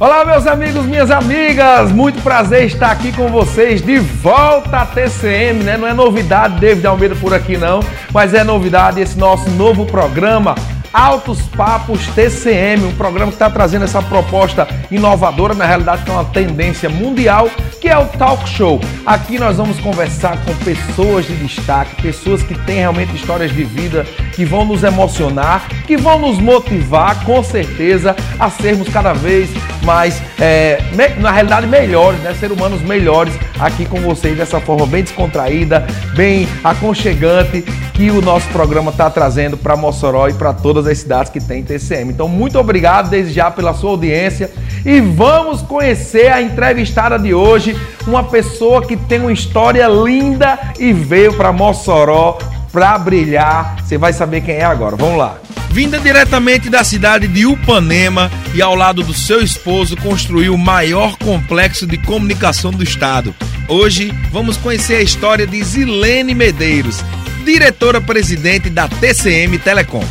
Olá, meus amigos, minhas amigas, muito prazer estar aqui com vocês de volta à TCM, né? Não é novidade David Almeida por aqui não, mas é novidade esse nosso novo programa Altos Papos TCM, um programa que está trazendo essa proposta inovadora, na realidade que é uma tendência mundial, que é o Talk Show. Aqui nós vamos conversar com pessoas de destaque, pessoas que têm realmente histórias de vida que vão nos emocionar, que vão nos motivar, com certeza, a sermos cada vez mais, é, na realidade, melhores, né? Ser humanos melhores aqui com vocês dessa forma bem descontraída, bem aconchegante que o nosso programa está trazendo para Mossoró e para todas as cidades que tem TCM. Então, muito obrigado desde já pela sua audiência e vamos conhecer a entrevistada de hoje, uma pessoa que tem uma história linda e veio para Mossoró para brilhar. Você vai saber quem é agora. Vamos lá. Vinda diretamente da cidade de Upanema e ao lado do seu esposo construiu o maior complexo de comunicação do estado. Hoje vamos conhecer a história de Zilene Medeiros, diretora-presidente da TCM Telecom.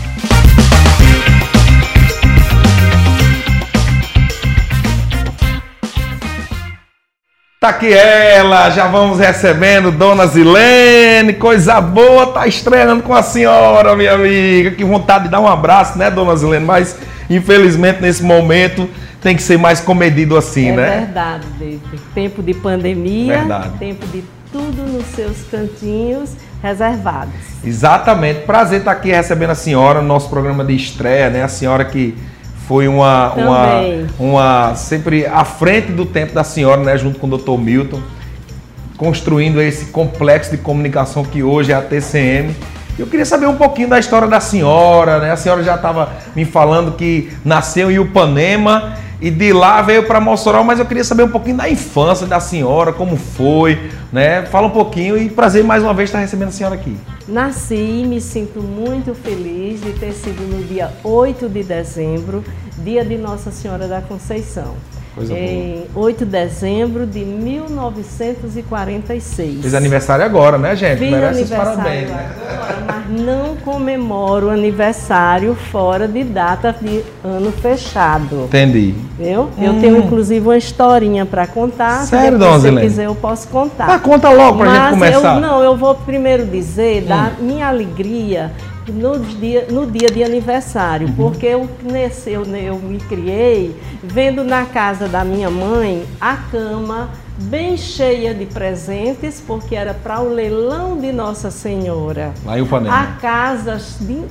Tá aqui ela, já vamos recebendo Dona Zilene, coisa boa, tá estreando com a senhora, minha amiga. Que vontade de dar um abraço, né, Dona Zilene? Mas infelizmente nesse momento tem que ser mais comedido assim, é né? É verdade, David. Tempo de pandemia, verdade. tempo de tudo nos seus cantinhos reservados. Exatamente. Prazer estar aqui recebendo a senhora no nosso programa de estreia, né? A senhora que foi uma, uma, uma sempre à frente do tempo da senhora, né, junto com o Dr. Milton, construindo esse complexo de comunicação que hoje é a TCM. Eu queria saber um pouquinho da história da senhora, né? A senhora já estava me falando que nasceu em Upanema e de lá veio para Mossoró, mas eu queria saber um pouquinho da infância da senhora, como foi, né? Fala um pouquinho e prazer mais uma vez estar recebendo a senhora aqui. Nasci e me sinto muito feliz de ter sido no dia 8 de dezembro, dia de Nossa Senhora da Conceição. Coisa em boa. 8 de dezembro de 1946. Fiz aniversário agora, né, gente? Fiz Merece parabéns, né? mas não comemoro o aniversário fora de data de ano fechado. Entendi. Viu? Hum. Eu tenho inclusive uma historinha para contar. Sério, dona Se você quiser, eu posso contar. Ah, conta logo pra mas gente começar. Eu, não, eu vou primeiro dizer hum. da minha alegria no dia, no dia de aniversário, uhum. porque eu, nesse, eu, eu me criei vendo na casa da minha mãe a cama bem cheia de presentes, porque era para o leilão de Nossa Senhora. Lá em Upanema. A casa,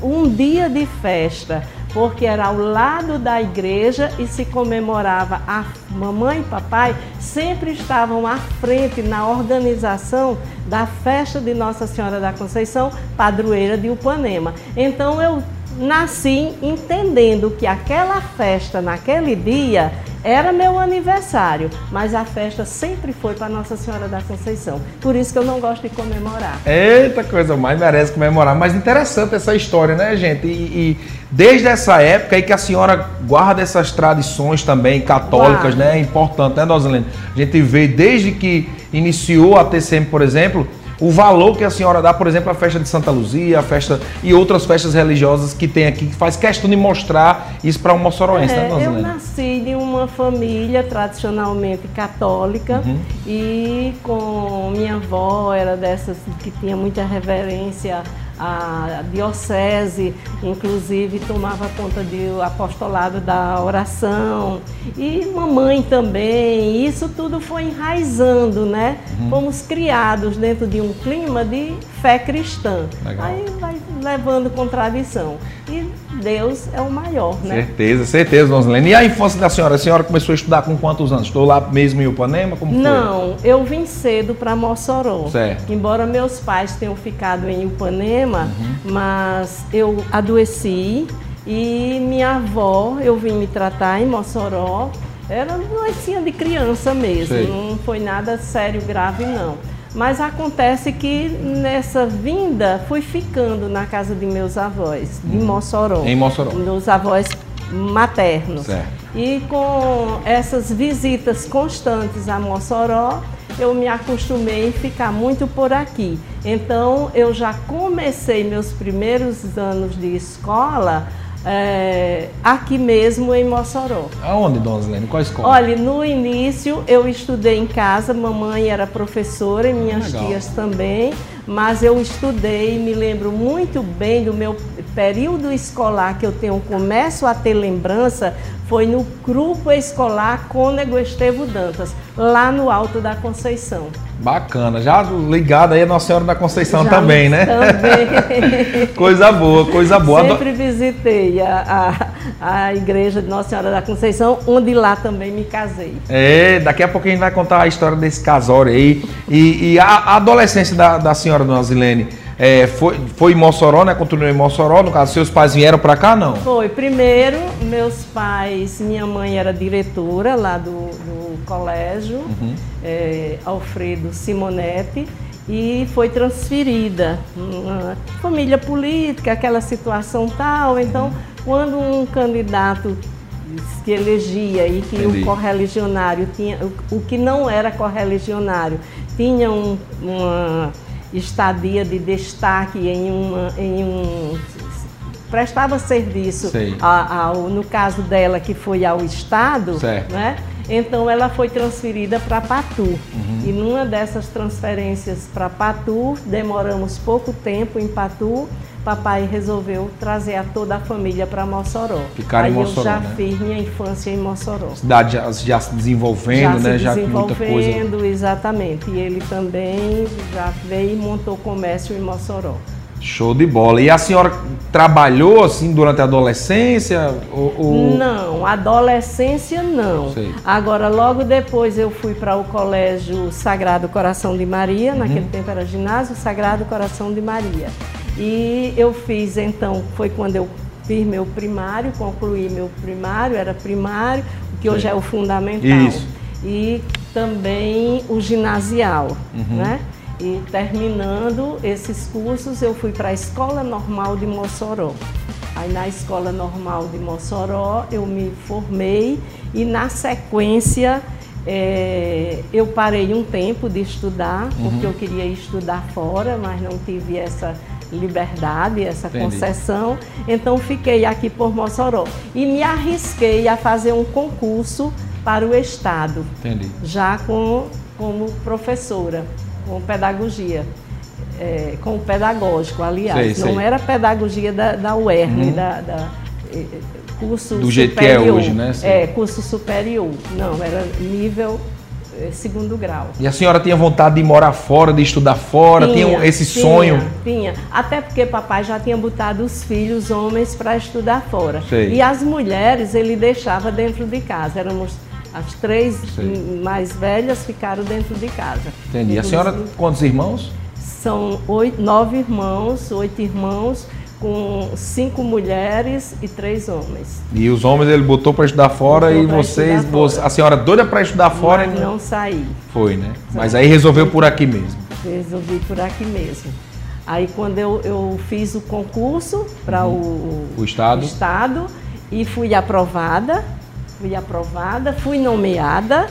um dia de festa porque era ao lado da igreja e se comemorava. A mamãe e papai sempre estavam à frente na organização da festa de Nossa Senhora da Conceição, padroeira de Upanema. Então eu nasci entendendo que aquela festa naquele dia era meu aniversário, mas a festa sempre foi para Nossa Senhora da Conceição. Por isso que eu não gosto de comemorar. Eita coisa mais merece comemorar. Mas interessante essa história, né, gente? E, e desde essa época aí que a senhora guarda essas tradições também católicas, Guarda. né? É importante, né, Dona A gente vê desde que iniciou a TCM, por exemplo, o valor que a senhora dá, por exemplo, à festa de Santa Luzia, a festa e outras festas religiosas que tem aqui, que faz questão de mostrar isso para um moçoroense, né, é, né, Eu nasci de uma família tradicionalmente católica uhum. e com minha avó era dessas que tinha muita reverência a diocese, inclusive tomava conta do apostolado da oração e mamãe também. Isso tudo foi enraizando, né? Uhum. Fomos criados dentro de um clima de fé cristã. Legal. Aí vai levando contradição. E Deus é o maior, né? Certeza, certeza, Dona Zelene. E a infância da senhora? A senhora começou a estudar com quantos anos? Estou lá mesmo em Upanema? Como Não, foi? eu vim cedo para Mossoró. Certo. Embora meus pais tenham ficado em Upanema, uhum. mas eu adoeci e minha avó, eu vim me tratar em Mossoró. Era doencinha de criança mesmo, Sei. não foi nada sério, grave não. Mas acontece que nessa vinda fui ficando na casa de meus avós, de hum. Mossoró. Em Mossoró. Meus avós maternos. Certo. E com essas visitas constantes a Mossoró, eu me acostumei a ficar muito por aqui. Então eu já comecei meus primeiros anos de escola é, aqui mesmo em Mossoró. Aonde, Dona Zilene? Qual escola? Olha, no início eu estudei em casa, mamãe era professora e minhas Legal. tias também, mas eu estudei, me lembro muito bem do meu período escolar que eu tenho, começo a ter lembrança, foi no grupo escolar Cônego Estevo Dantas, lá no Alto da Conceição. Bacana, já ligado aí a Nossa Senhora da Conceição já também, né? Também. coisa boa, coisa boa. Sempre visitei a, a, a, igreja de Nossa Senhora da Conceição, onde lá também me casei. É, daqui a pouco a gente vai contar a história desse casório aí. E, e a, a, adolescência da, da senhora Dona Zilene, é, foi, foi em Mossoró, né? Continuou em Mossoró. No caso, seus pais vieram para cá, não? Foi. Primeiro, meus pais, minha mãe era diretora lá do, do colégio, uhum. é, Alfredo Simonetti, e foi transferida. Família política, aquela situação tal. Então, uhum. quando um candidato que elegia e que Entendi. o correligionário tinha, o, o, que não era correligionário, tinha um, uma estadia de destaque em, uma, em um prestava serviço ao, no caso dela que foi ao estado, certo. né? Então ela foi transferida para Patu. Uhum. E numa dessas transferências para Patu, demoramos pouco tempo em Patu, papai resolveu trazer a toda a família para Mossoró. Ficar Aí em Mossoró, eu já né? fiz minha infância em Mossoró. Cidade já, já se desenvolvendo, já né? Se desenvolvendo, já exatamente. E ele também já veio e montou comércio em Mossoró. Show de bola. E a senhora trabalhou assim durante a adolescência? Ou, ou... Não, adolescência não. Sei. Agora, logo depois eu fui para o Colégio Sagrado Coração de Maria, uhum. naquele tempo era ginásio Sagrado Coração de Maria. E eu fiz então, foi quando eu fiz meu primário, concluí meu primário, era primário, que hoje é o fundamental. Isso. E também o ginasial, uhum. né? E terminando esses cursos, eu fui para a Escola Normal de Mossoró. Aí na Escola Normal de Mossoró eu me formei e na sequência é, eu parei um tempo de estudar, uhum. porque eu queria estudar fora, mas não tive essa liberdade, essa Entendi. concessão. Então fiquei aqui por Mossoró e me arrisquei a fazer um concurso para o Estado, Entendi. já com, como professora com pedagogia. É, com pedagógico, aliás. Sei, não sei. era pedagogia da, da UERN, uhum. da, da é, curso Do superior. jeito que é hoje, né? Sim. É, curso superior. Não, era nível é, segundo grau. E a senhora tinha vontade de morar fora, de estudar fora? Tinha, tinha esse tinha, sonho? Tinha. Até porque papai já tinha botado os filhos homens para estudar fora. Sei. E as mulheres ele deixava dentro de casa. Éramos as três Sim. mais velhas ficaram dentro de casa. Entendi. A senhora, quantos irmãos? São oito, nove irmãos, oito irmãos, com cinco mulheres e três homens. E os homens ele botou para estudar fora botou e vocês, a senhora doida para estudar fora? Mas não saí. Foi, né? Mas aí resolveu por aqui mesmo. Resolvi por aqui mesmo. Aí quando eu, eu fiz o concurso para uhum. o, o estado. estado e fui aprovada, fui aprovada, fui nomeada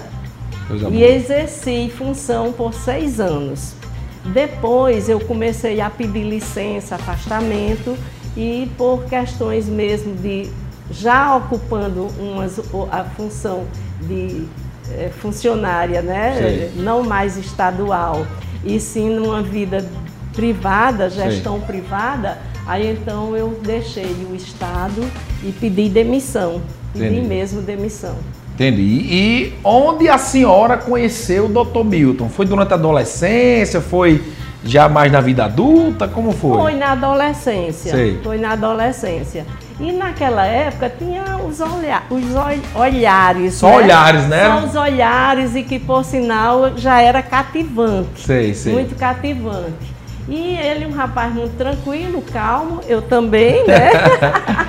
e exerci função por seis anos. Depois eu comecei a pedir licença, afastamento e por questões mesmo de já ocupando umas, a função de é, funcionária, né? não mais estadual, e sim numa vida privada, gestão Sim. privada, aí então eu deixei o Estado e pedi demissão. Pedi mesmo demissão. Entendi. E onde a senhora conheceu o Dr. Milton? Foi durante a adolescência? Foi já mais na vida adulta? Como foi? Foi na adolescência. Sei. Foi na adolescência. E naquela época tinha os, olha os olhares. Só né? olhares, né? Só os olhares e que, por sinal, já era cativante. Sei, sei. Muito cativante. E ele, um rapaz muito tranquilo, calmo, eu também, né?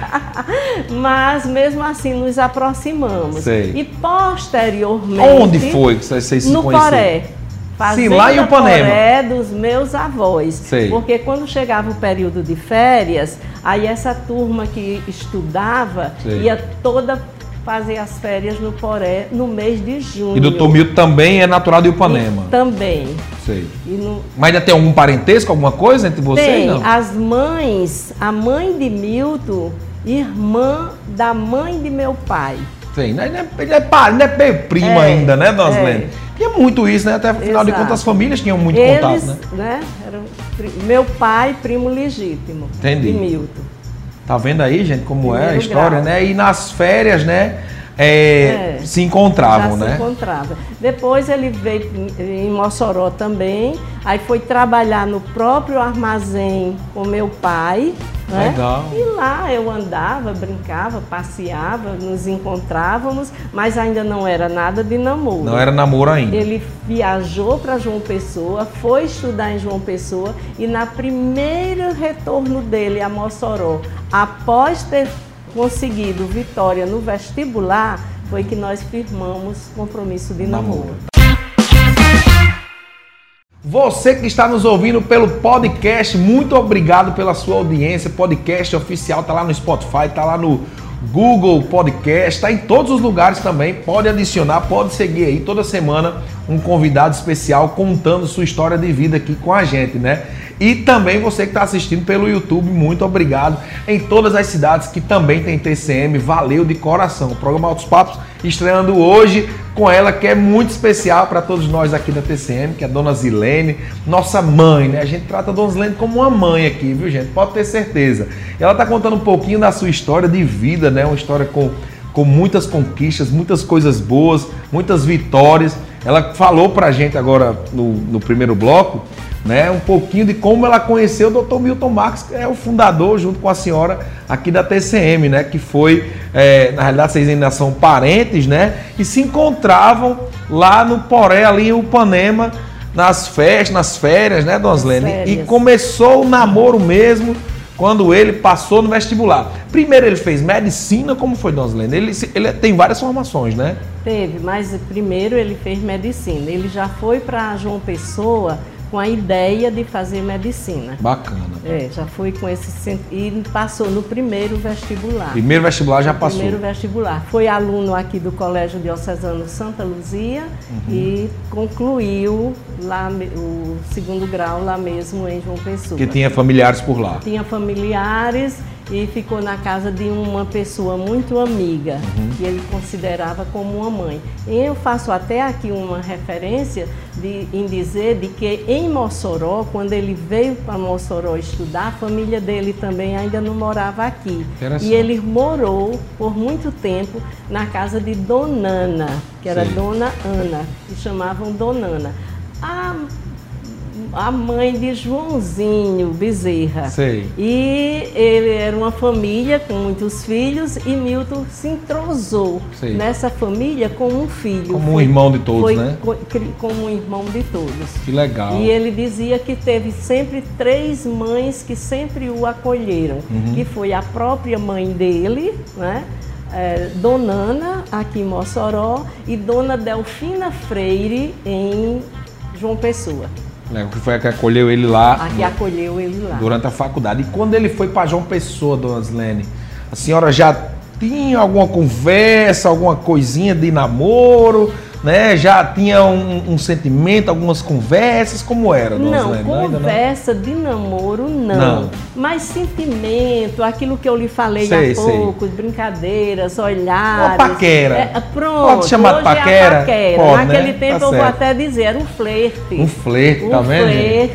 Mas mesmo assim nos aproximamos. Sei. E posteriormente. Onde foi que vocês se No? Poré. Sim, lá em Upanema. Poré dos meus avós. Sei. Porque quando chegava o período de férias, aí essa turma que estudava Sei. ia toda fazer as férias no Poré no mês de junho. E doutor Milton também é natural de Ipanema? E também. Sei. No... Mas ainda tem algum parentesco, alguma coisa entre vocês? Tem. Não? As mães, a mãe de Milton irmã da mãe de meu pai. Sim, ele é, ele é, ele é prima é, ainda, né, Dona é. Tinha muito isso, né? Até afinal Exato. de contas as famílias tinham muito Eles, contato, né? né? Era meu pai, primo legítimo. Entendi. De Milton. Tá vendo aí, gente, como Primeiro é a história, grau. né? E nas férias, né? É, é, se encontravam, né? Se. Depois ele veio em Mossoró também, aí foi trabalhar no próprio armazém com meu pai. Né? Legal. E lá eu andava, brincava, passeava, nos encontrávamos, mas ainda não era nada de namoro. Não era namoro ainda. Ele viajou para João Pessoa, foi estudar em João Pessoa e na primeiro retorno dele a Mossoró, após ter conseguido vitória no vestibular, foi que nós firmamos compromisso de namoro. Você que está nos ouvindo pelo podcast, muito obrigado pela sua audiência. Podcast oficial está lá no Spotify, está lá no Google Podcast, está em todos os lugares também. Pode adicionar, pode seguir aí toda semana um convidado especial contando sua história de vida aqui com a gente, né? E também você que está assistindo pelo YouTube, muito obrigado. Em todas as cidades que também tem TCM, valeu de coração. O programa Altos Papos estreando hoje com ela, que é muito especial para todos nós aqui da TCM, que é a Dona Zilene, nossa mãe, né? A gente trata a Dona Zilene como uma mãe aqui, viu, gente? Pode ter certeza. Ela está contando um pouquinho da sua história de vida, né? Uma história com, com muitas conquistas, muitas coisas boas, muitas vitórias. Ela falou para a gente agora no, no primeiro bloco né, um pouquinho de como ela conheceu o Dr. Milton Marques, que é o fundador, junto com a senhora aqui da TCM, né, que foi, é, na realidade, vocês ainda são parentes, né, e se encontravam lá no Poré, ali em Upanema, nas festas, nas férias, né, Donslene? E começou o namoro mesmo quando ele passou no vestibular. Primeiro ele fez medicina, como foi, Donslene? Ele, ele tem várias formações, né? Teve, mas primeiro ele fez medicina. Ele já foi para João Pessoa com a ideia de fazer medicina. Bacana. É, já foi com esse e passou no primeiro vestibular. Primeiro vestibular já passou. Primeiro vestibular. Foi aluno aqui do Colégio Diocesano Santa Luzia uhum. e concluiu lá o segundo grau lá mesmo em João Pessoa. Que tinha familiares por lá. Tinha familiares e ficou na casa de uma pessoa muito amiga, uhum. que ele considerava como uma mãe. E eu faço até aqui uma referência de, em dizer de que em Mossoró, quando ele veio para Mossoró estudar, a família dele também ainda não morava aqui. E ele morou por muito tempo na casa de Donana, que era Sim. Dona Ana, que chamavam Donana. A a mãe de Joãozinho Bezerra. Sei. E ele era uma família com muitos filhos e Milton se entrosou Sei. nessa família como um filho. Como um irmão de todos, foi, né? Como um irmão de todos. Que legal. E ele dizia que teve sempre três mães que sempre o acolheram, uhum. que foi a própria mãe dele, né? É, Donana, aqui em Mossoró, e Dona Delfina Freire, em João Pessoa. Né, que foi a que acolheu ele lá. A que acolheu ele lá. Durante a faculdade. E quando ele foi para João Pessoa, dona Slene, a senhora já tinha alguma conversa, alguma coisinha de namoro? Né? Já tinha um, um sentimento, algumas conversas, como era? Não, conversa não? de namoro não. não. Mas sentimento, aquilo que eu lhe falei sei, há pouco, sei. brincadeiras, olhares. Uma paquera. É, pronto. Pode chamar de paquera? É paquera. Pode, Naquele né? tempo tá eu vou até dizer, era um flerte. Um flerte, um tá vendo? Flerte.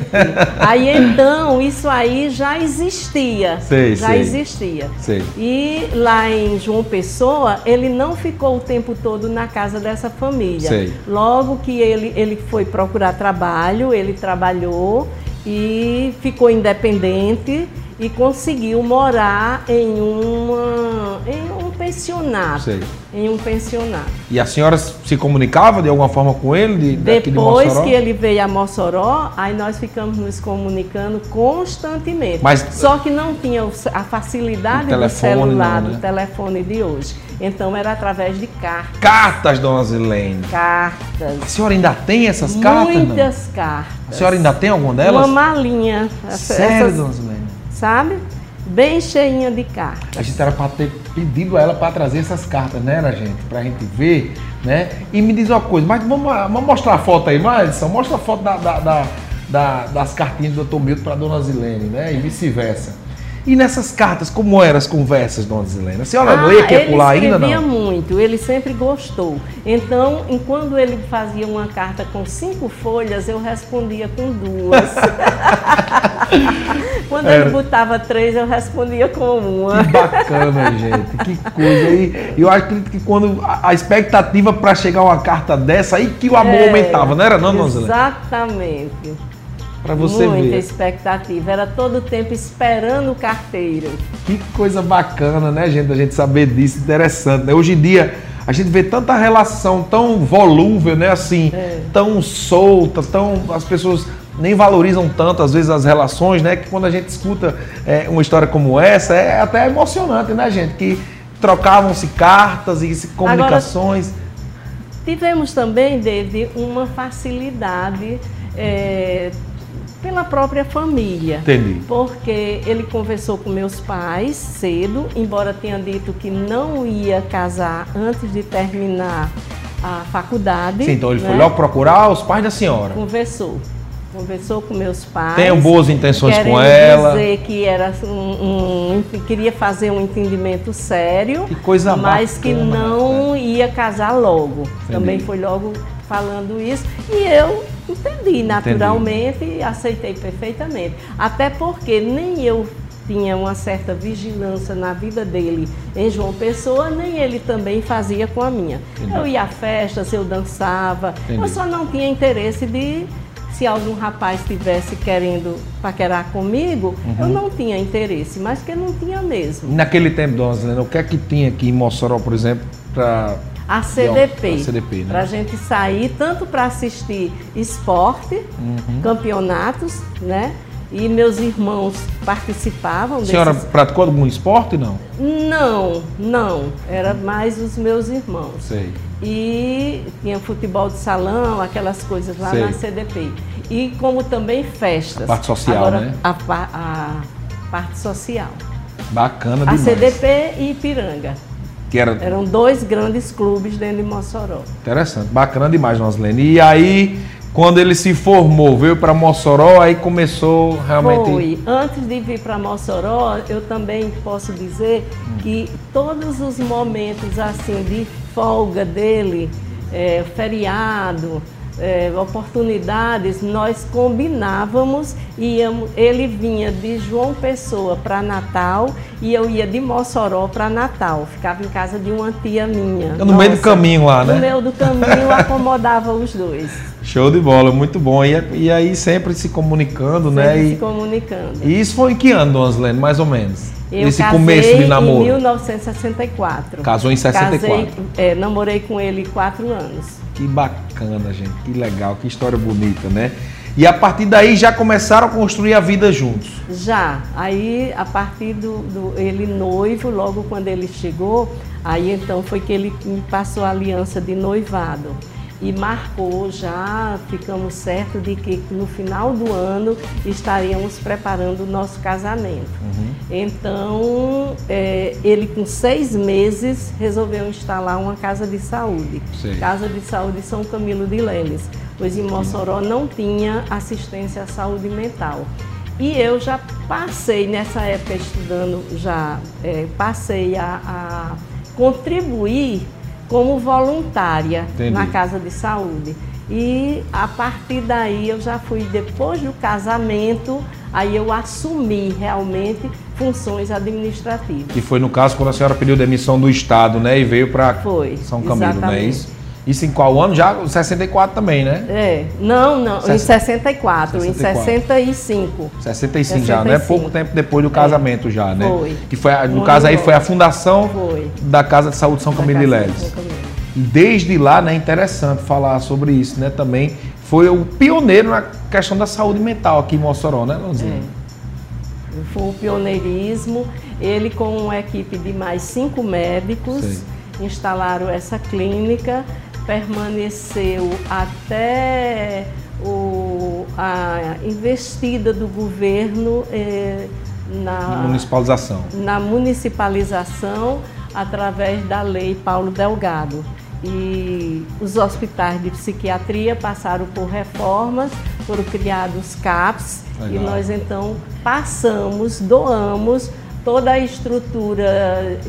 aí então, isso aí já existia. Sei, já sei. existia. Sei. E lá em João Pessoa, ele não ficou o tempo todo na casa dessa família família. Sei. Logo que ele, ele foi procurar trabalho, ele trabalhou e ficou independente e conseguiu morar em, uma, em um pensionato. Sei. Em um pensionato. E a senhora se comunicava de alguma forma com ele? De, Depois de que ele veio a Mossoró, aí nós ficamos nos comunicando constantemente. Mas, Só que não tinha a facilidade do celular, não, né? do telefone de hoje. Então era através de cartas. Cartas, dona Zilene. Cartas. A senhora ainda tem essas cartas? Muitas cartas. A senhora ainda tem alguma delas? Uma malinha. Sério, essas, dona Zilene? Sabe? Bem cheinha de cartas. A gente era para ter pedido a ela para trazer essas cartas, né, gente? Para a gente ver, né? E me diz uma coisa, mas vamos, vamos mostrar a foto aí, Madison? Mostra a foto da, da, da, da das cartinhas do Dr. Milton para dona Zilene, né? E vice-versa. E nessas cartas, como eram as conversas, dona Zilena? A senhora ah, lê que é pular ainda não? Ele muito, ele sempre gostou. Então, enquanto ele fazia uma carta com cinco folhas, eu respondia com duas. Quando Era. ele botava três, eu respondia com uma. Que bacana, gente. Que coisa. E eu acredito que quando a expectativa para chegar uma carta dessa, aí que o amor é, aumentava, não era não, dona Zilena? Exatamente. Para você Muita ver. expectativa. Era todo o tempo esperando o carteiro. Que coisa bacana, né, gente? A gente saber disso. Interessante, né? Hoje em dia, a gente vê tanta relação tão volúvel, né? Assim, é. tão solta, tão. As pessoas nem valorizam tanto, às vezes, as relações, né? Que quando a gente escuta é, uma história como essa, é até emocionante, né, gente? Que trocavam-se cartas e comunicações. Agora, tivemos também, David, uma facilidade. É, pela própria família. Entendi. Porque ele conversou com meus pais cedo, embora tenha dito que não ia casar antes de terminar a faculdade. Sim, então ele né? foi logo procurar os pais da senhora. Conversou. Conversou com meus pais. Tenho boas intenções com ela. dizer que era um, um, queria fazer um entendimento sério. Que coisa Mas bacana, que não né? ia casar logo. Entendi. Também foi logo falando isso. E eu entendi naturalmente entendi. e aceitei perfeitamente. Até porque nem eu tinha uma certa vigilância na vida dele em João Pessoa, nem ele também fazia com a minha. Entendi. Eu ia a festas, eu dançava, Entendi. eu só não tinha interesse de se algum rapaz estivesse querendo paquerar comigo, uhum. eu não tinha interesse, mas que não tinha mesmo. Naquele tempo, dona Zelena, o que é que tinha aqui em Mossoró, por exemplo, para a CDP. A CDP né? Para a gente sair tanto para assistir esporte, uhum. campeonatos, né? E meus irmãos participavam. A senhora desses... praticou algum esporte, não? Não, não. Era mais os meus irmãos. Sei. E tinha futebol de salão, aquelas coisas lá Sei. na CDP. E como também festas. A parte social, Agora, né? A, a parte social. Bacana demais. A CDP e Ipiranga. Que era... Eram dois grandes clubes dentro de Mossoró. Interessante, bacana demais, Noslene. E aí, quando ele se formou, veio para Mossoró, aí começou realmente. Foi. Antes de vir para Mossoró, eu também posso dizer que todos os momentos assim de folga dele, é, feriado, é, oportunidades, nós combinávamos e ele vinha de João Pessoa para Natal e eu ia de Mossoró para Natal. Ficava em casa de uma tia minha. No Nossa, meio do caminho lá, né? No meio do caminho acomodava os dois. Show de bola, muito bom. E, e aí sempre se comunicando, sempre né? Sempre se e, comunicando. E isso foi em que ano, Dona Zilene, mais ou menos? Eu Esse começo de namoro? em 1964. Casou em 64? Casei, é, namorei com ele quatro anos. Que bacana, gente. Que legal, que história bonita, né? E a partir daí já começaram a construir a vida juntos? Já. Aí, a partir do, do, ele noivo, logo quando ele chegou, aí então foi que ele me passou a aliança de noivado e marcou já, ficamos certos de que no final do ano estaríamos preparando o nosso casamento. Uhum. Então, é, ele com seis meses resolveu instalar uma casa de saúde. Sim. Casa de Saúde São Camilo de Leles, pois em Mossoró não tinha assistência à saúde mental. E eu já passei, nessa época estudando, já é, passei a, a contribuir como voluntária Entendi. na casa de saúde. E a partir daí eu já fui, depois do casamento, aí eu assumi realmente funções administrativas. E foi no caso quando a senhora pediu demissão do Estado, né? E veio para São Camilo, exatamente. não é isso? Isso em qual ano? Já 64 também, né? É. Não, não, em 64, 64. em 65. 65, 65 já, né? Pouco tempo depois do casamento é. já, né? Foi. Que foi, no caso aí foi a fundação foi. da Casa de Saúde São Camilo de Leles. Desde lá, né, é interessante falar sobre isso, né, também. Foi o pioneiro na questão da saúde mental aqui em Mossoró, né, Lanzinha? É. Foi o pioneirismo. Ele com uma equipe de mais cinco médicos Sei. instalaram essa clínica permaneceu até o, a investida do governo eh, na municipalização. Na municipalização através da lei Paulo Delgado. E os hospitais de psiquiatria passaram por reformas, foram criados CAPs Legal. e nós então passamos, doamos toda a estrutura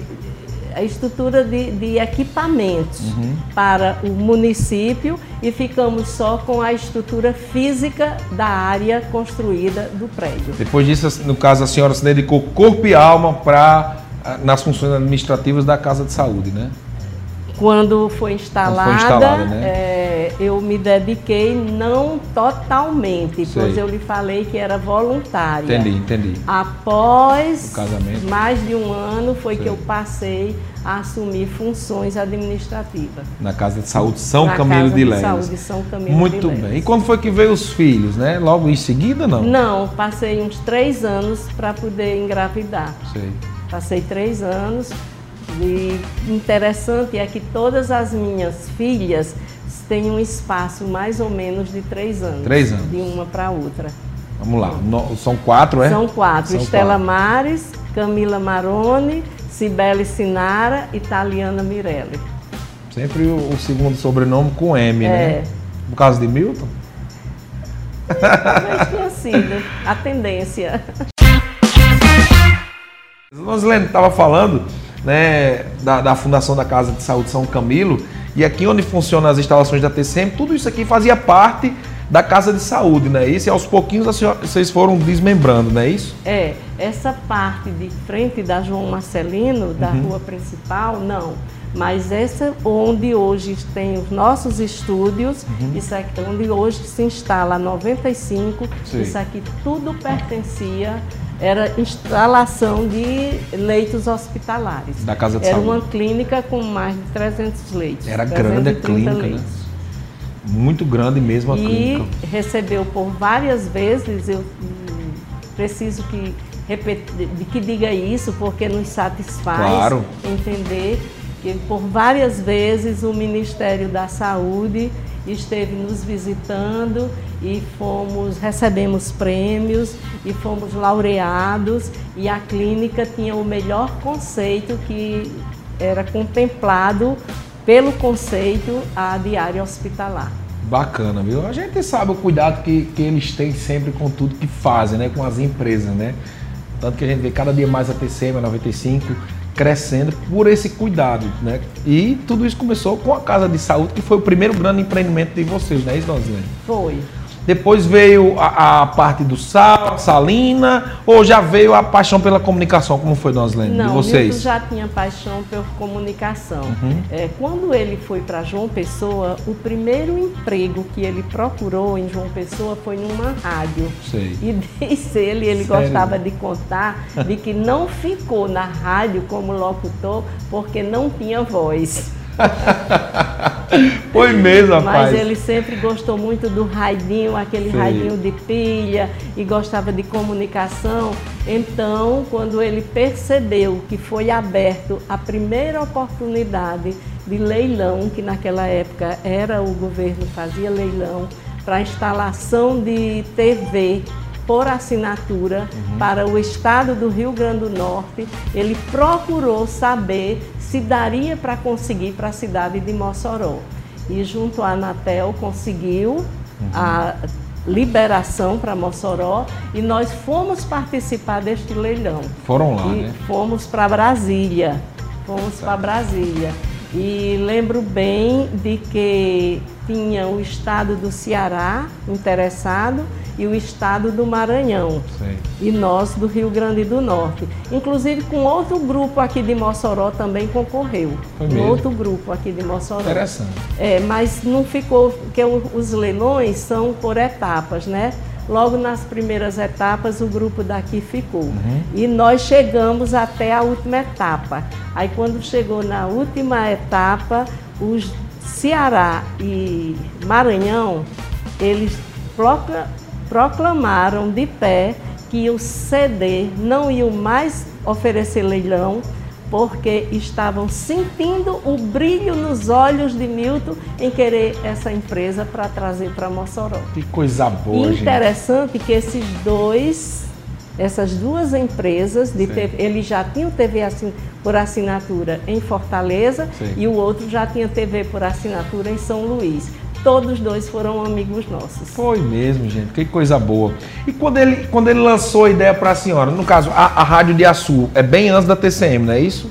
a estrutura de, de equipamentos uhum. para o município e ficamos só com a estrutura física da área construída do prédio. Depois disso, no caso, a senhora se dedicou corpo e alma para ah, nas funções administrativas da Casa de Saúde, né? Quando foi instalada, Quando foi instalada né? é, eu me dediquei não totalmente, Sei. pois eu lhe falei que era voluntária. Entendi, entendi. Após mais de um ano foi Sei. que eu passei a assumir funções administrativas. Na Casa de Saúde São Na Camilo Casa de Leles. Saúde São Camilo Muito bem. E quando foi que veio os filhos, né? Logo em seguida, não? Não, passei uns três anos para poder engravidar. Sei. Passei três anos e interessante é que todas as minhas filhas têm um espaço mais ou menos de três anos. Três anos. De uma para outra. Vamos lá. No, são quatro, é? São quatro. São Estela quatro. Mares, Camila Maroni, Cibele Sinara e Taliana Mirelli. Sempre o, o, segundo sobrenome com M, né? é. né? Por causa de Milton? Talvez tenha sido a tendência. Nós estava falando né, da, da, Fundação da Casa de Saúde São Camilo, e aqui onde funcionam as instalações da TCM, tudo isso aqui fazia parte da Casa de Saúde, né? Isso e aos pouquinhos vocês foram desmembrando, não é isso? É, essa parte de frente da João Marcelino, da uhum. rua principal, não. Mas essa onde hoje tem os nossos estúdios, uhum. isso aqui, onde hoje se instala 95, Sim. isso aqui tudo pertencia era instalação de leitos hospitalares. Da Casa de era Saúde. Era uma clínica com mais de 300 leitos. Era grande a clínica, né? leitos. né? Muito grande mesmo a e clínica. E recebeu por várias vezes, eu preciso que, que diga isso, porque nos satisfaz claro. entender que por várias vezes o Ministério da Saúde esteve nos visitando e fomos recebemos prêmios e fomos laureados e a clínica tinha o melhor conceito que era contemplado pelo conceito a diária hospitalar. Bacana, viu? A gente sabe o cuidado que, que eles têm sempre com tudo que fazem, né? Com as empresas, né? Tanto que a gente vê cada dia mais a TCM, a 95, crescendo por esse cuidado, né? E tudo isso começou com a Casa de Saúde, que foi o primeiro grande empreendimento de vocês, é isso, Nosilene? Foi. Depois veio a, a, parte do sal, salina, ou já veio a paixão pela comunicação? Como foi, Noslene, de vocês? Não, já tinha paixão pela comunicação. Uhum. É, quando ele foi para João Pessoa, o primeiro emprego que ele procurou em João Pessoa foi numa rádio. Sei. E disse ele, ele Sério? gostava de contar, de que não ficou na rádio como locutor porque não tinha voz. Foi mesmo, rapaz. Mas ele sempre gostou muito do raidinho, aquele Sim. raidinho de pilha, e gostava de comunicação. Então, quando ele percebeu que foi aberto a primeira oportunidade de leilão, que naquela época era o governo fazia leilão, para instalação de TV por assinatura uhum. para o estado do Rio Grande do Norte, ele procurou saber se daria para conseguir para a cidade de Mossoró. E junto à Anatel conseguiu uhum. a liberação para Mossoró e nós fomos participar deste leilão. Foram lá, e né? Fomos para Brasília. Fomos tá. para Brasília. E lembro bem de que tinha o estado do Ceará interessado e o estado do Maranhão. Sim. E nós do Rio Grande do Norte. Inclusive com outro grupo aqui de Mossoró também concorreu. Foi mesmo? Outro grupo aqui de Mossoró. Interessante. É, mas não ficou, porque os leilões são por etapas, né? Logo nas primeiras etapas o grupo daqui ficou. Uhum. E nós chegamos até a última etapa. Aí quando chegou na última etapa, os Ceará e Maranhão, eles proclamaram de pé que o CD não iam mais oferecer leilão porque estavam sentindo o brilho nos olhos de Milton em querer essa empresa para trazer para Mossoró. Que coisa boa, e Interessante gente. que esses dois, essas duas empresas, de TV, ele já tinha TV assin, por assinatura em Fortaleza Sim. e o outro já tinha TV por assinatura em São Luís todos dois foram amigos nossos. Foi mesmo, gente. Que coisa boa. E quando ele, quando ele lançou a ideia para a senhora, no caso, a, a Rádio de Açu, é bem antes da TCM, não é isso?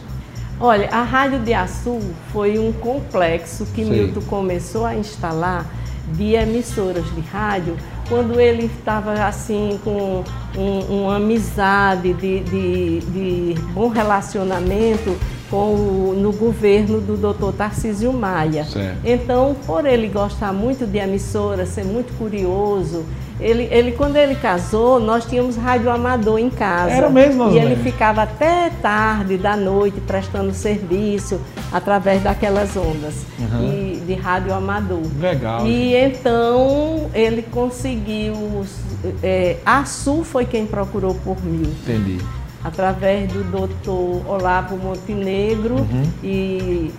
Olha, a Rádio de Açu foi um complexo que Sei. Milton começou a instalar de emissoras de rádio quando ele estava assim com um, uma amizade de, de, de bom relacionamento com o, no governo do Dr. Tarcísio Maia. Certo. Então, por ele gostar muito de emissora, ser muito curioso, ele, ele quando ele casou, nós tínhamos rádio amador em casa. Era mesmo, E ele Rosângela? ficava até tarde da noite prestando serviço através daquelas ondas Uhum. e, de rádio amador. Legal. E então ele conseguiu. É, a Sul foi quem procurou por mil Entendi. através do doutor Olavo Montenegro Uhum. e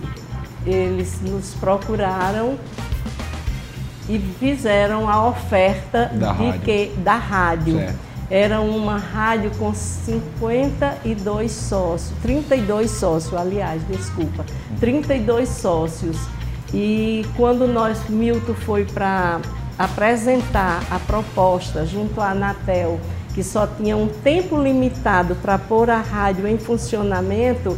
eles nos procuraram e fizeram a oferta Da de rádio. que da rádio. Certo. Era uma rádio com 52 sócios, 32 sócios, aliás, desculpa, 32 sócios. E quando nós, Milton foi para apresentar a proposta junto à Anatel, que só tinha um tempo limitado para pôr a rádio em funcionamento,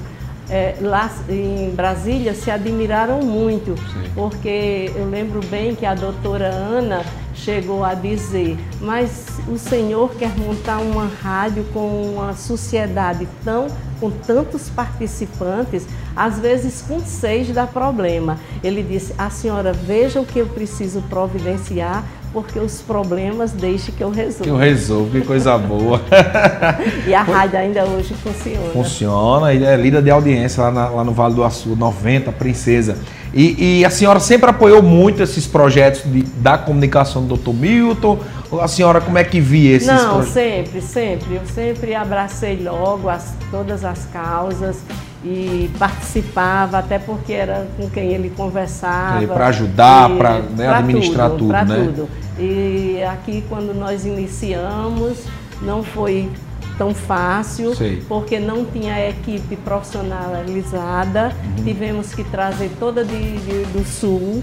eh, lá em Brasília se admiraram muito, Sim. porque eu lembro bem que a doutora Ana chegou a dizer, mas o senhor quer montar uma rádio com uma sociedade tão com tantos participantes, às vezes com seis dá problema. Ele disse, a senhora veja o que eu preciso providenciar, porque os problemas deixe que eu Que eu resolva. resolvo, que coisa boa. E a rádio ainda hoje funciona. Funciona, e é líder de audiência lá, na- lá no Vale do Açu, 90, Princesa. E, e a senhora sempre apoiou muito esses projetos de- da comunicação do Dr. Milton? A senhora como é que via esses Não, projetos? sempre, sempre. Eu sempre abracei logo as- todas as causas e participava, até porque era com quem ele conversava. Para ajudar, para né, administrar tudo, pra né? tudo. E aqui, quando nós iniciamos, não foi tão fácil, Sei. porque não tinha equipe profissionalizada. Uhum. Tivemos que trazer toda de, de- do Sul,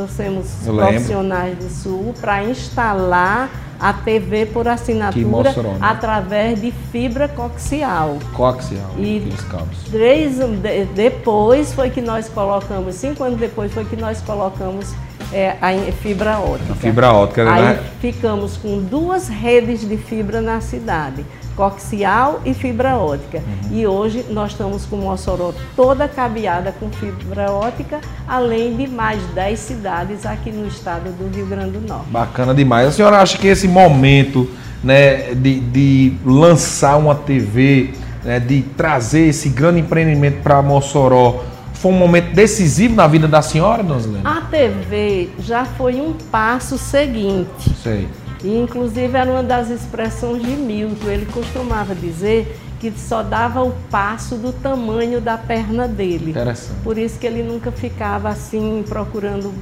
trouxemos profissionais do Sul para instalar a TV por assinatura né? através de fibra coaxial. Coaxial, E- aqueles cabos. Três, de- depois foi que nós colocamos, cinco anos depois foi que nós colocamos é, a fibra ótica. A fibra ótica, né? Aí ficamos com duas redes de fibra na cidade, coaxial e fibra ótica. Uhum. E hoje nós estamos com Mossoró toda cabeada com fibra ótica, além de mais 10 cidades aqui no estado do Rio Grande do Norte. Bacana demais. A senhora acha que esse momento né, de, de lançar uma TV, né, de trazer esse grande empreendimento para Mossoró, foi um momento decisivo na vida da senhora, dona Zilene? A TV já foi um passo seguinte. Sei. E, inclusive, era uma das expressões de Milton. Ele costumava dizer que só dava o passo do tamanho da perna dele. Interessante. Por isso que ele nunca ficava assim procurando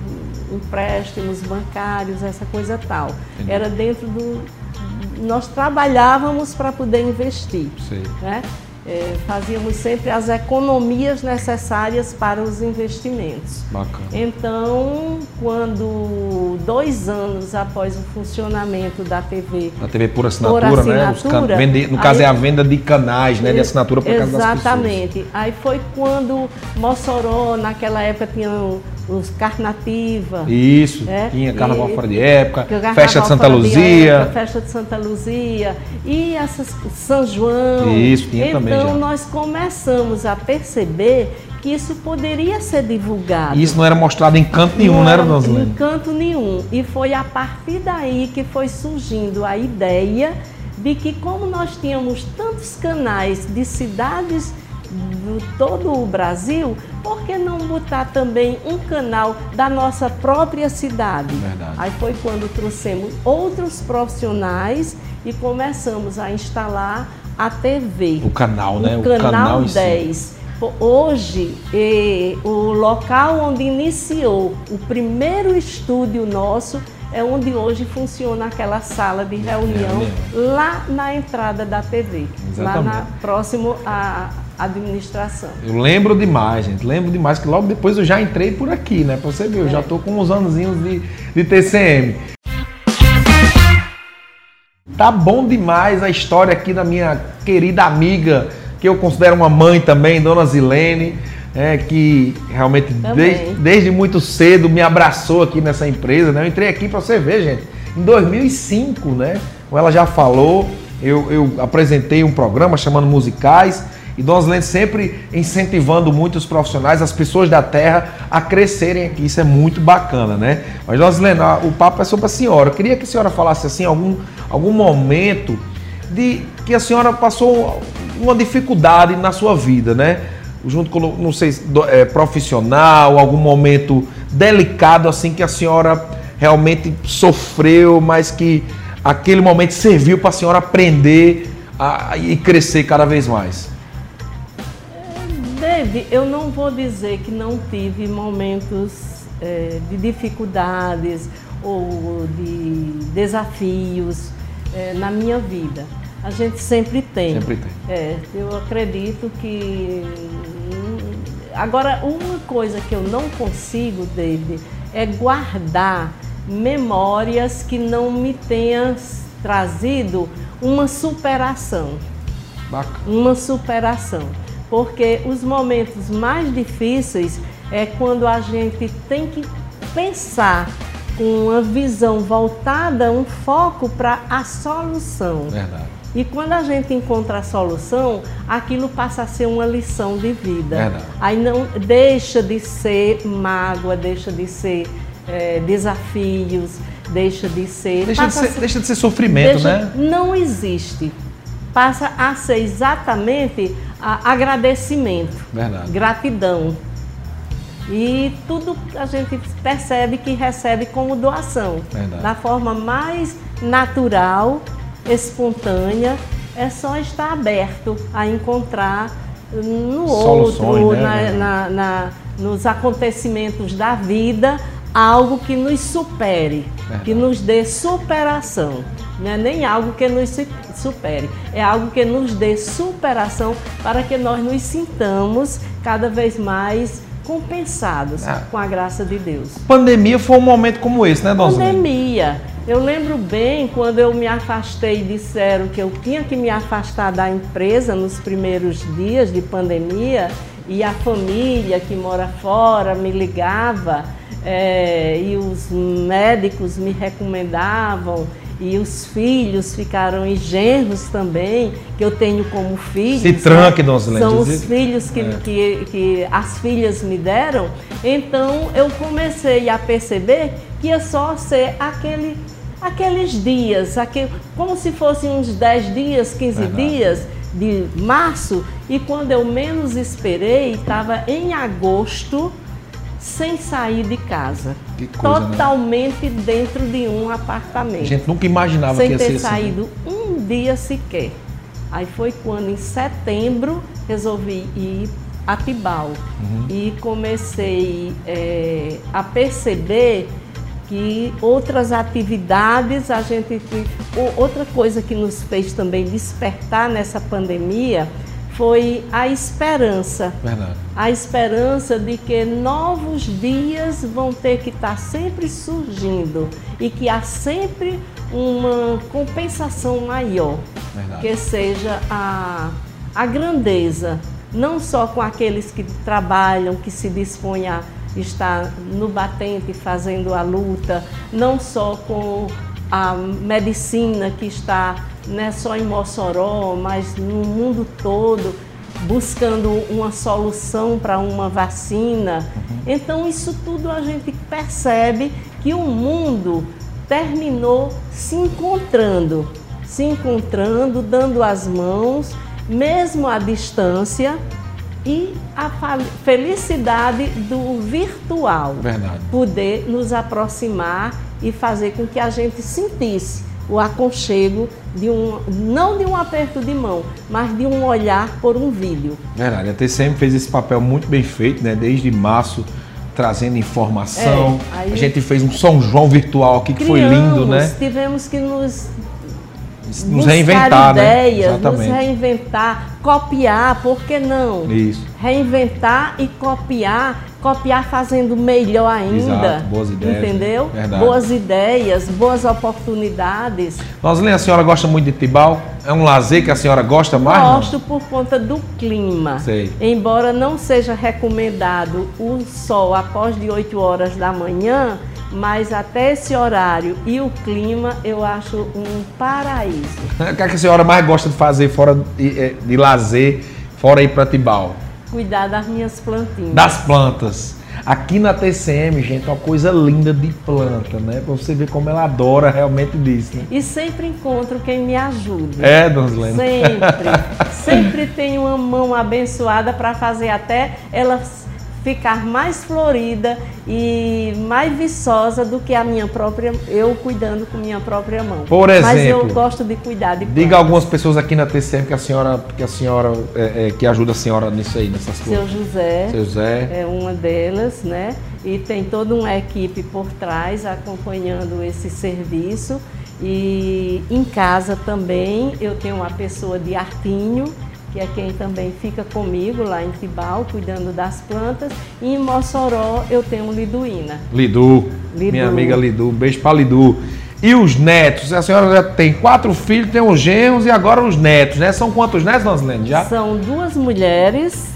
empréstimos bancários, essa coisa tal. Entendi. Era dentro do. Nós trabalhávamos para poder investir. Sei. Né? É, fazíamos sempre as economias necessárias para os investimentos. Bacana. Então, quando dois anos após o funcionamento da TV, A TV por assinatura, né? Can- assinatura, vende- no caso aí- é a venda de canais, né? De assinatura por causa das pessoas. exatamente. Aí foi quando Mossoró, naquela época, tinha os Carnativa. Isso, É, tinha carnaval e- fora de época, festa de Santa fora de Luzia. época, festa de Santa Luzia e essas São João. Isso, tinha então, também já. nós começamos a perceber que isso poderia ser divulgado. E isso não era mostrado em canto nenhum, Não né, era dona Em canto nenhum. E foi a partir daí que foi surgindo a ideia de que como nós tínhamos tantos canais de cidades do todo o Brasil, por que não botar também um canal da nossa própria cidade? Verdade. Aí foi quando trouxemos outros profissionais e começamos a instalar a TV O canal, né? o O canal, canal em si. 10. Pô, Hoje, eh, o local onde iniciou o primeiro estúdio nosso é onde hoje funciona aquela sala de reunião, lá na entrada da TV, lá na, Exatamente. próximo à, administração. Eu lembro demais, gente. Lembro demais que logo depois eu já entrei por aqui, né? Pra você ver, eu já tô com uns anos de, de TCM. Tá bom demais a história aqui da minha querida amiga, que eu considero uma mãe também, Dona Zilene, é, que realmente desde, desde, muito cedo me abraçou aqui nessa empresa. Né? Eu entrei aqui para você ver, gente, em 2005, né? Como ela já falou, eu, eu apresentei um programa chamando Musicais e Dona Zilene sempre incentivando muito os profissionais, as pessoas da terra a crescerem aqui. Isso é muito bacana, né? Mas Dona Zilene, o papo é sobre a senhora. Eu queria que a senhora falasse assim algum, algum momento de que a senhora passou uma dificuldade na sua vida, né? Junto com, não sei, é, profissional, algum momento delicado assim que a senhora realmente sofreu, mas que aquele momento serviu para a senhora aprender a, e crescer cada vez mais. Dave, eu não vou dizer que não tive momentos é, de dificuldades ou de desafios é, na minha vida. A gente sempre tem. Sempre tem. É, eu acredito que. Agora, uma coisa que eu não consigo, David, é guardar memórias que não me tenham trazido uma superação. Bacana. Uma superação porque os momentos mais difíceis é quando a gente tem que pensar com uma visão voltada, um foco para a solução. Verdade. E quando a gente encontra a solução, aquilo passa a ser uma lição de vida. Verdade. Aí não deixa de ser mágoa, deixa de ser é, desafios, deixa de ser. Deixa de ser, ser, deixa de ser sofrimento, deixa, né? Não existe. Passa a ser exatamente agradecimento, Verdade. gratidão. E tudo a gente percebe que recebe como doação. Verdade. Da forma mais natural, espontânea, é só estar aberto a encontrar no Soluções, outro, né? na, na, na, nos acontecimentos da vida, algo que nos supere, Verdade. que nos dê superação. Não é nem algo que nos supere. É algo que nos dê superação para que nós nos sintamos cada vez mais compensados ah. com a graça de Deus. Pandemia foi um momento como esse, né, Dona Pandemia. Eu lembro bem quando eu me afastei e disseram que eu tinha que me afastar da empresa nos primeiros dias de pandemia e a família que mora fora me ligava é, e os médicos me recomendavam e os filhos ficaram e genros também, que eu tenho como filhos. Se tranque, né? São os filhos que, é. que, que as filhas me deram. Então eu comecei a perceber que ia só ser aquele, aqueles dias, aquele, como se fossem uns 10 dias, 15 Verdade. dias de março. E quando eu menos esperei, estava em agosto sem sair de casa. Coisa, né? totalmente né? dentro de um apartamento. A gente nunca imaginava sem que ia ter ser saído assim. um dia sequer. Aí foi quando, em setembro, resolvi ir a Tibau uhum. e comecei é, a perceber que outras atividades a gente outra coisa que nos fez também despertar nessa pandemia foi a esperança. Verdade. A esperança de que novos dias vão ter que estar sempre surgindo e que há sempre uma compensação maior, Verdade. que seja a, a grandeza, não só com aqueles que trabalham, que se dispõem a estar no batente fazendo a luta, não só com a medicina que está não é só em Mossoró, mas no mundo todo, buscando uma solução para uma vacina. Uhum. Então, isso tudo a gente percebe que o mundo terminou se encontrando, se encontrando, dando as mãos, mesmo à distância, e a felicidade do virtual Verdade. poder nos aproximar e fazer com que a gente sentisse o aconchego de um, não de um aperto de mão, mas de um olhar por um vídeo. Verdade, a TCM fez esse papel muito bem feito, né? Desde março, trazendo informação. É, a gente fez um São João virtual aqui que criamos, foi lindo, né? Tivemos que nos nos reinventar, né? ideias, né? nos reinventar, copiar, por que não? Isso. Reinventar e copiar, copiar fazendo melhor ainda. Exato, boas ideias. Entendeu? Verdade. Boas ideias, boas oportunidades. Noslin, a senhora gosta muito de Tibau? É um lazer que a senhora gosta mais? Gosto não? por conta do clima. Sei. Embora não seja recomendado o sol após de 8 horas da manhã, mas até esse horário e o clima eu acho um paraíso. O que, é que a senhora mais gosta de fazer fora de, eh, de lazer, fora ir para Tibau? Cuidar das minhas plantinhas. Das plantas. Aqui na TCM, gente, é uma coisa linda de planta, né? Pra você ver como ela adora realmente disso, né? E sempre encontro quem me ajuda. É, Dona Lena? Sempre. sempre tem uma mão abençoada para fazer até ela ficar mais florida e mais viçosa do que a minha própria, eu cuidando com minha própria mão. Por exemplo, Mas eu gosto de cuidar de Diga algumas pessoas aqui na TCM que a senhora, que a senhora, é, é, que ajuda a senhora nisso aí, nessas coisas. Seu José. Seu José. É uma delas, né? E tem toda uma equipe por trás acompanhando esse serviço. E em casa também eu tenho uma pessoa de artinho que é quem também fica comigo lá em Tibau, cuidando das plantas. E em Mossoró eu tenho Liduína. Lidu, Lidu. minha amiga Lidu, beijo para Lidu. E os netos? A senhora já tem quatro filhos, tem os genros e agora os netos, né? São quantos netos, Nanslene, já? São duas mulheres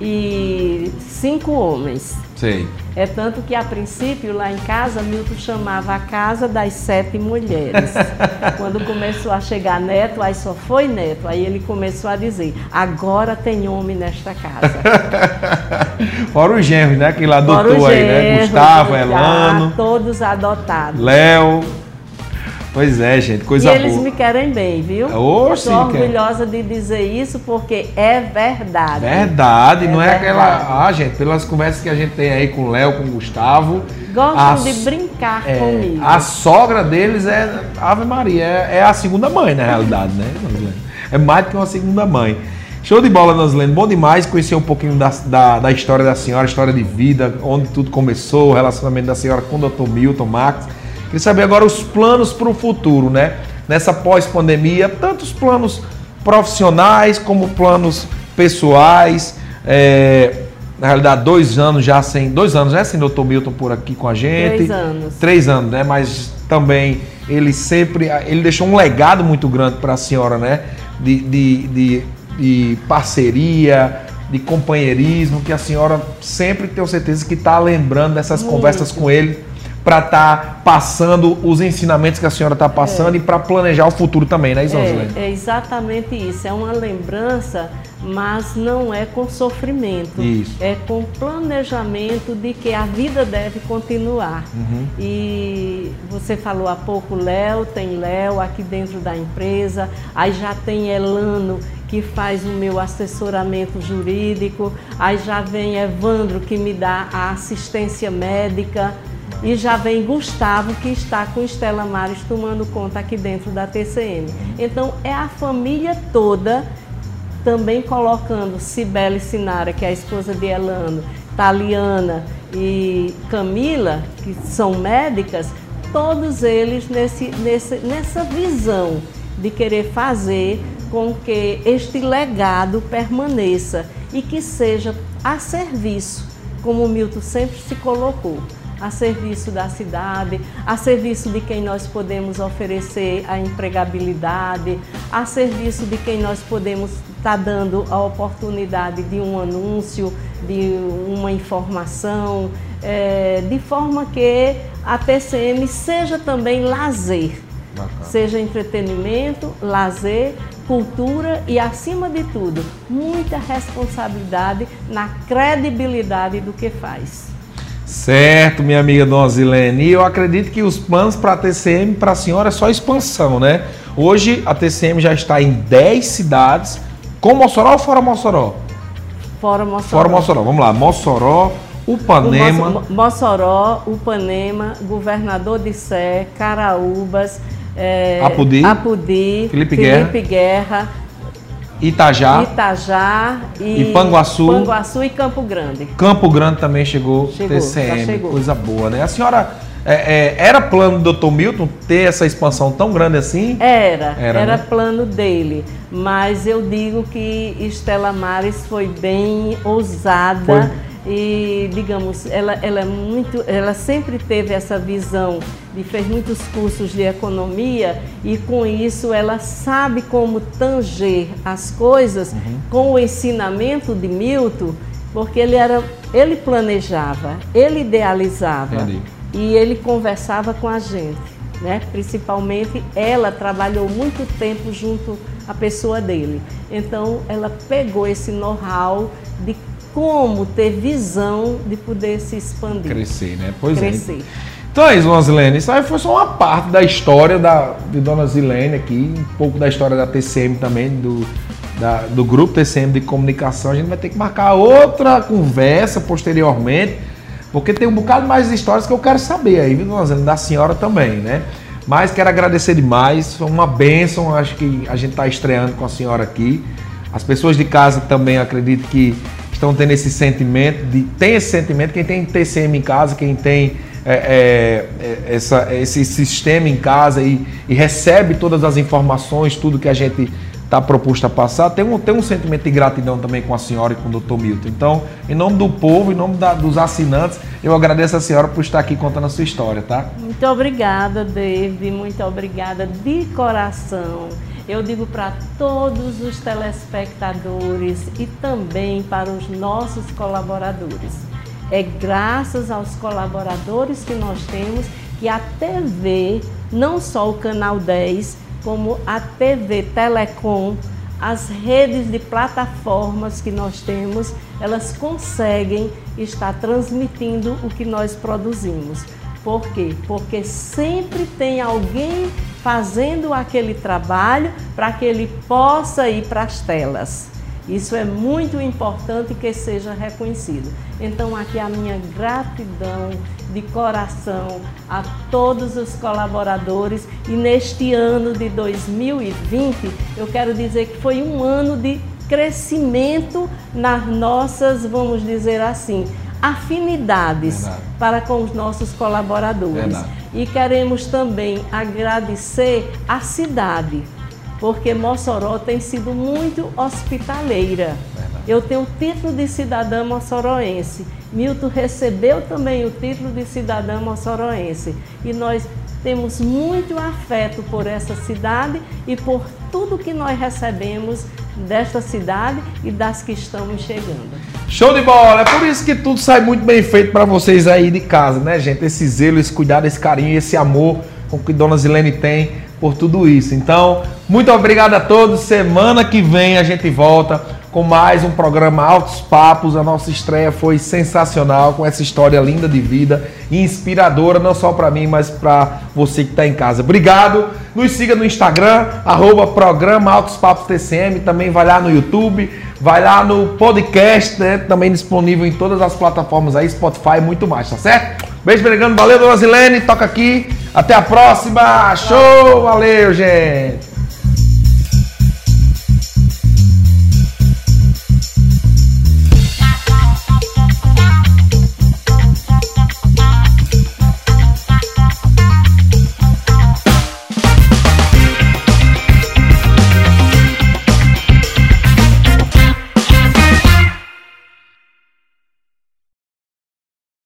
e cinco homens. Sei. É tanto que a princípio lá em casa Milton chamava a casa das sete mulheres. Quando começou a chegar neto, aí só foi neto. Aí ele começou a dizer: agora tem homem nesta casa. Fora os genros, né? Que lá adotou aí, né? Gustavo, Elano. Todos adotados. Léo. Pois é, gente, coisa boa. E eles boa. me querem bem, viu? Oxe, Estou orgulhosa de dizer isso porque é verdade. Verdade, é não é aquela. Ah, gente, pelas conversas que a gente tem aí com o Léo, com o Gustavo. Gostam a... de brincar é, comigo. A sogra deles é Ave Maria, é, é a segunda mãe, na realidade, né? É mais do que uma segunda mãe. Show de bola, Noslene. Bom demais conhecer um pouquinho da, da, da, história da senhora, história de vida, onde tudo começou, o relacionamento da senhora com o Dr. Milton Max. Queria saber agora os planos para o futuro, né? Nessa pós-pandemia, tanto os planos profissionais como planos pessoais. É, na realidade, dois anos já sem. Dois anos, né? Sem doutor Milton por aqui com a gente. Três anos. Três anos, né? Mas também ele sempre. Ele deixou um legado muito grande para a senhora, né? De, de, de, de, parceria, de companheirismo, que a senhora sempre tenho certeza que está lembrando dessas muito. conversas com ele para estar tá passando os ensinamentos que a senhora está passando é. e para planejar o futuro também, né, Isanzulene? É, é exatamente isso. É uma lembrança, mas não é com sofrimento. Isso. É com planejamento de que a vida deve continuar. Uhum. E você falou há pouco, Léo, tem Léo aqui dentro da empresa, aí já tem Elano que faz o meu assessoramento jurídico, aí já vem Evandro que me dá a assistência médica. E já vem Gustavo, que está com Estela Mares tomando conta aqui dentro da TCM. Então, é a família toda também colocando Cibele Sinara, que é a esposa de Elano, Taliana e Camila, que são médicas, todos eles nesse, nesse, nessa visão de querer fazer com que este legado permaneça e que seja a serviço, como o Milton sempre se colocou a serviço da cidade, a serviço de quem nós podemos oferecer a empregabilidade, a serviço de quem nós podemos estar tá dando a oportunidade de um anúncio, de uma informação, é, de forma que a TCM seja também lazer. Bacana. Seja entretenimento, lazer, cultura e, acima de tudo, muita responsabilidade na credibilidade do que faz. Certo, minha amiga Dona Zilene. E eu acredito que os planos para a TCM, para a senhora, é só expansão, né? Hoje a TCM já está em 10 cidades. Com Mossoró ou fora Mossoró? Fora Mossoró. Fora Mossoró. Vamos lá. Mossoró, Upanema. O Mossoró, Upanema, Governador de Sé, Caraúbas, é, Apudi, Apudi Felipe, Felipe Guerra. Guerra Itajá. Itajá e, e Panguaçu. Panguaçu e Campo Grande. Campo Grande também chegou, chegou TCM, chegou. coisa boa, né? A senhora é, é, era plano do Dr. Milton ter essa expansão tão grande assim? Era, era, era né? plano dele. Mas eu digo que Estela Mares foi bem ousada. Foi e digamos ela, ela é muito ela sempre teve essa visão de fez muitos cursos de economia e com isso ela sabe como tanger as coisas uhum. com o ensinamento de Milton porque ele era ele planejava ele idealizava Entendi. e ele conversava com a gente né principalmente ela trabalhou muito tempo junto à pessoa dele então ela pegou esse know-how de como ter visão de poder se expandir. Crescer, né? Pois é. Crescer. é. Então é isso, Dona Zilene. Isso aí foi só uma parte da história da, de Dona Zilene aqui, um pouco da história da TCM também, do, da, do grupo TCM de comunicação. A gente vai ter que marcar outra conversa posteriormente, porque tem um bocado mais de histórias que eu quero saber aí, viu, Dona Zilene? Da senhora também, né? Mas quero agradecer demais, foi uma bênção, acho que a gente está estreando com a senhora aqui. As pessoas de casa também acredito que estão tendo esse sentimento, de, tem esse sentimento, quem tem TCM em casa, quem tem é, é, é, essa, esse sistema em casa e, e, recebe todas as informações, tudo que a gente está proposto a passar, tem um, tem um sentimento de gratidão também com a senhora e com o doutor Milton. Então, em nome do povo, em nome da, dos assinantes, eu agradeço a senhora por estar aqui contando a sua história, tá? Muito obrigada, David, muito obrigada de coração. Eu digo para todos os telespectadores e também para os nossos colaboradores. É graças aos colaboradores que nós temos que a TV, não só o Canal 10, como a TV Telecom, as redes de plataformas que nós temos, elas conseguem estar transmitindo o que nós produzimos. Por quê? Porque sempre tem alguém fazendo aquele trabalho para que ele possa ir para as telas. Isso é muito importante que seja reconhecido. Então, aqui a minha gratidão de coração a todos os colaboradores e neste ano de 2020, eu quero dizer que foi um ano de crescimento nas nossas, vamos dizer assim, afinidades Verdade. para com os nossos colaboradores. Verdade. E queremos também agradecer a cidade, porque Mossoró tem sido muito hospitaleira. Verdade. Eu tenho o título de cidadã moçoroense. Milton recebeu também o título de cidadã moçoroense. E nós temos muito afeto por essa cidade e por tudo que nós recebemos desta cidade e das que estamos chegando. Show de bola! É por isso que tudo sai muito bem feito para vocês aí de casa, né, gente? Esse zelo, esse cuidado, esse carinho, esse amor com que Dona Zilene tem por tudo isso. Então, muito obrigado a todos. Semana que vem a gente volta com mais um programa Altos Papos. A nossa estreia foi sensacional com essa história linda de vida e inspiradora, não só para mim, mas para você que está em casa. Obrigado. Nos siga no Instagram, arroba programa Altos Papos TCM. Também vai lá no YouTube, vai lá no podcast, né? Também disponível em todas as plataformas aí, Spotify e muito mais, tá certo? Beijo, pregando. Valeu, dona Zilene. Toca aqui. Até a próxima. Show. Valeu, gente.